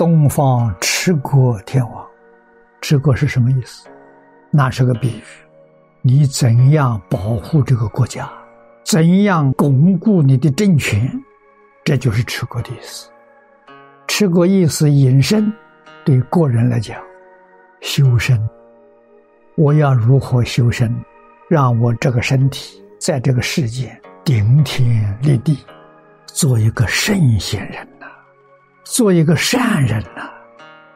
东方持国天王，持国是什么意思？那是个比喻，你怎样保护这个国家，怎样巩固你的政权，这就是持国的意思。持国意思引申，对个人来讲，修身。我要如何修身，让我这个身体在这个世界顶天立地，做一个圣贤人？做一个善人呐，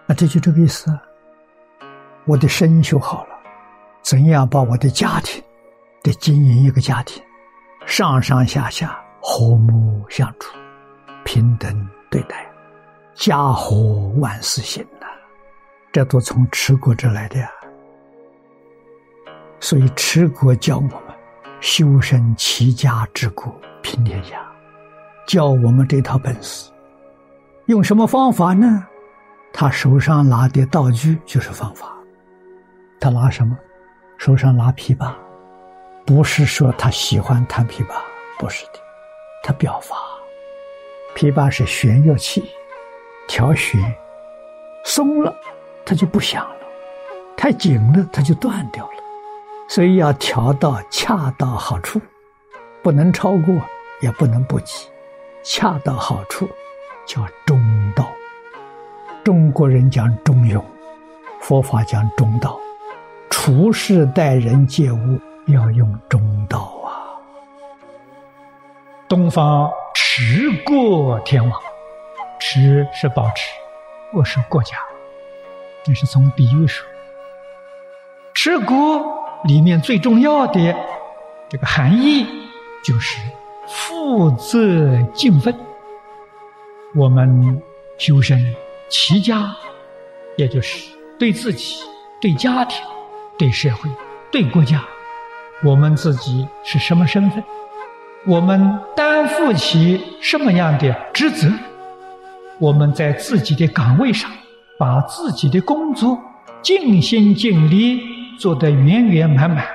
那这就这个意思。我的身修好了，怎样把我的家庭得经营一个家庭，上上下下和睦相处，平等对待，家和万事兴呐，这都从持国这来的呀。所以持国教我们修身齐家治国平天下，教我们这套本事。用什么方法呢？他手上拿的道具就是方法。他拿什么？手上拿琵琶，不是说他喜欢弹琵琶，不是的，他表法。琵琶是弦乐器，调弦，松了，它就不响了；太紧了，它就断掉了。所以要调到恰到好处，不能超过，也不能不及，恰到好处。叫中道，中国人讲中庸，佛法讲中道，处事待人接物要用中道啊。东方持国天王，持是保持，我是国家，这是从比喻说，持国里面最重要的这个含义就是负责敬分。我们修身齐家，也就是对自己、对家庭、对社会、对国家，我们自己是什么身份？我们担负起什么样的职责？我们在自己的岗位上，把自己的工作尽心尽力做得圆圆满满。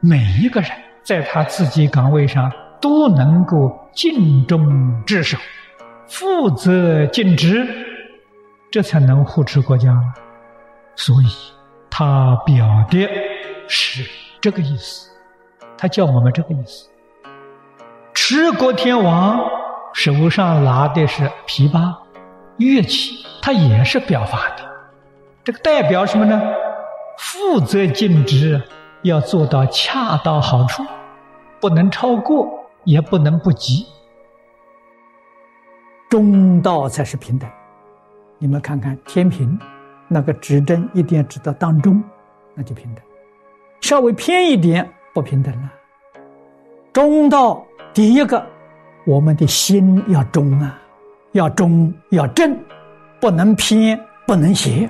每一个人在他自己岗位上都能够尽忠职守。负责尽职，这才能护持国家。所以，他表的是这个意思。他教我们这个意思。持国天王手上拿的是琵琶乐器，他也是表法的。这个代表什么呢？负责尽职，要做到恰到好处，不能超过，也不能不及。中道才是平等。你们看看天平，那个指针一定要指到当中，那就平等。稍微偏一点，不平等了。中道第一个，我们的心要中啊，要中要正，不能偏，不能邪，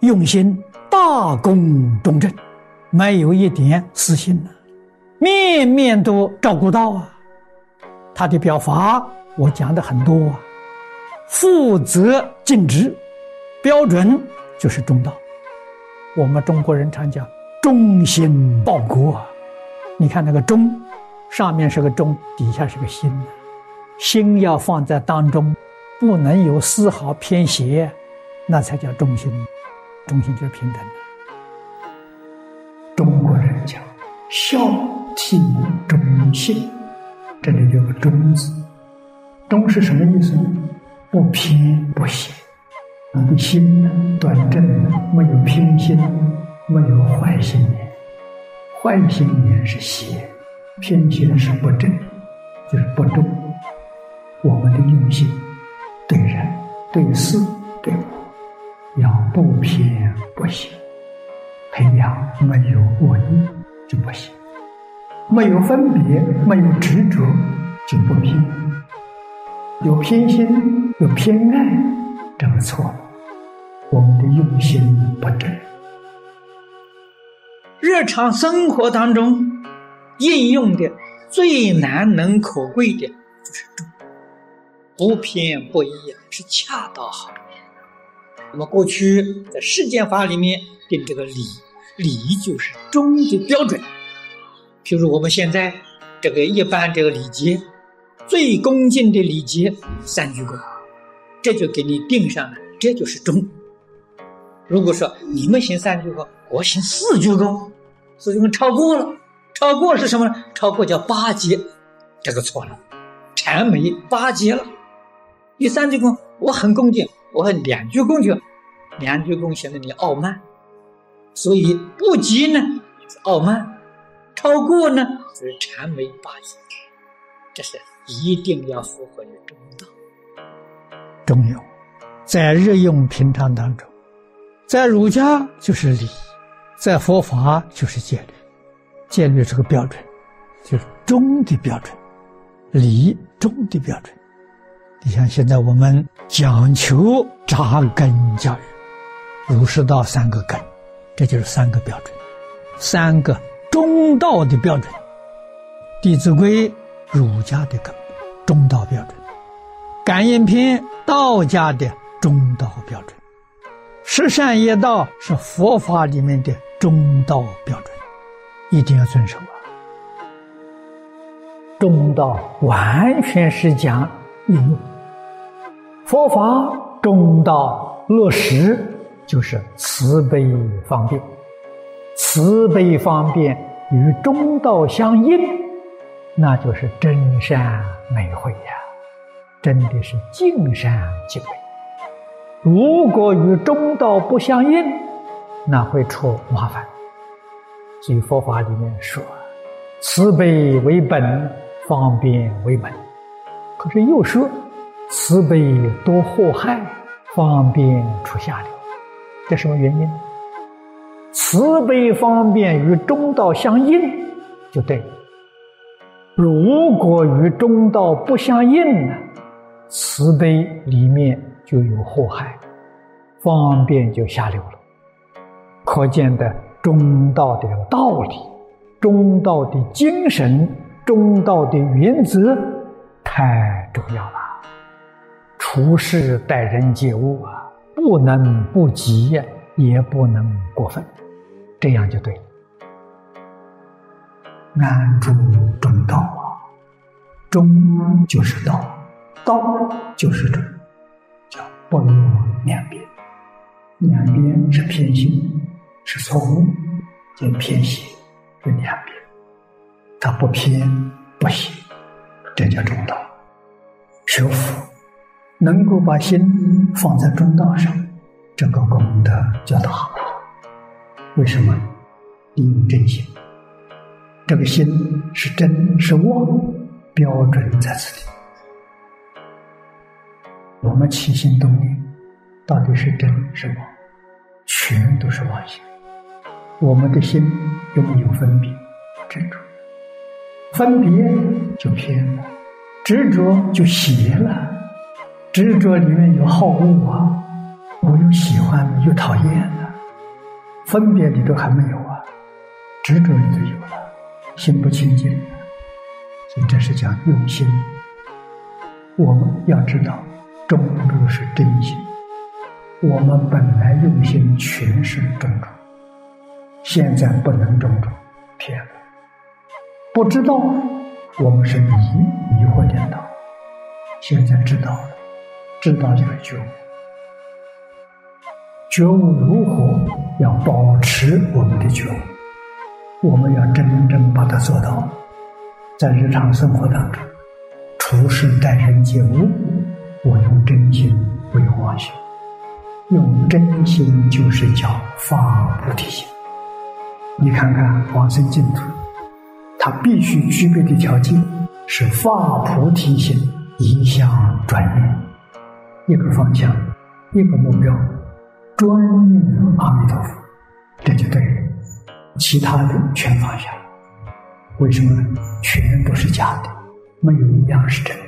用心大公中正，没有一点私心呐，面面都照顾到啊。他的表法。我讲的很多啊，负责尽职，标准就是中道。我们中国人常讲忠心报国，你看那个忠，上面是个忠，底下是个心，心要放在当中，不能有丝毫偏斜，那才叫忠心。忠心就是平等。中国人讲孝悌忠信，这里有个忠字。忠是什么意思呢？不偏不邪，你的心呢端正，没有偏心，没有坏心眼。坏心眼是邪，偏心是不正，就是不忠。我们的用心，对人、对事、对我，要不偏不邪，培养没有恶意就不行，没有分别，没有执着就不偏。有偏心，有偏爱，这个错了。我们的用心不正。日常生活当中应用的最难能可贵的就是忠，不偏不倚是恰到好处。那么过去在世间法里面定这个礼，礼就是忠的标准。譬如我们现在这个一般这个礼节。最恭敬的礼节三鞠躬，这就给你定上了这就是中。如果说你们行三鞠躬，我行四鞠躬，四鞠躬超过了，超过是什么呢？超过叫八节，这个错了，谄媚八节了。第三鞠躬，我很恭敬，我很两鞠躬就，两鞠躬显得你傲慢，所以不及呢傲慢，超过呢是谄媚八节，这是一定要符合于中道。中庸，在日用平常当中。在儒家就是礼，在佛法就是戒律，戒律是个标准，就是中的标准，礼中的标准。你像现在我们讲求扎根教育，儒释道三个根，这就是三个标准，三个中道的标准。《弟子规》儒家的根，中道标准；《感应篇》道家的中道标准。十善业道是佛法里面的中道标准，一定要遵守啊！中道完全是讲应用，佛法中道落实就是慈悲方便，慈悲方便与中道相应，那就是真善美慧呀！真的是尽善尽美。如果与中道不相应，那会出麻烦。所以佛法里面说，慈悲为本，方便为门。可是又说，慈悲多祸害，方便出下流。这什么原因？慈悲方便与中道相应，就对了。如果与中道不相应呢？慈悲里面。就有祸害，方便就下流了。可见的中道的道理、中道的精神、中道的原则太重要了。处事待人接物啊，不能不急，也不能过分，这样就对了。安住中道，中就是道，道就是中。叫不落两边，两边是偏心，是错误，就偏心，是两边，它不偏不斜，这叫中道。学佛能够把心放在中道上，这个功德就大。为什么？利用真心，这个心是真是妄，标准在此地。我们起心动念，到底是真是妄？全都是妄想。我们的心有没有分别、执着，分别就偏了，执着就邪了。执着里面有好恶啊，我又喜欢，又讨厌的。分别里头还没有啊，执着里头有了，心不清净。所以这是讲用心。我们要知道。中主是真心，我们本来用心全是中主，现在不能中主，骗了。不知道，我们是迷迷惑颠倒，现在知道了，知道就是觉悟。觉悟如何？要保持我们的觉悟，我们要真正把它做到，在日常生活当中，处事待人接物。我用真心，不用妄心。用真心就是叫发菩提心。你看看往生净土，它必须具备的条件是发菩提心，一向专念，一个方向，一个目标，专念阿弥陀佛，这就对了。其他的全放下。为什么呢？全都是假的，没有一样是真。的。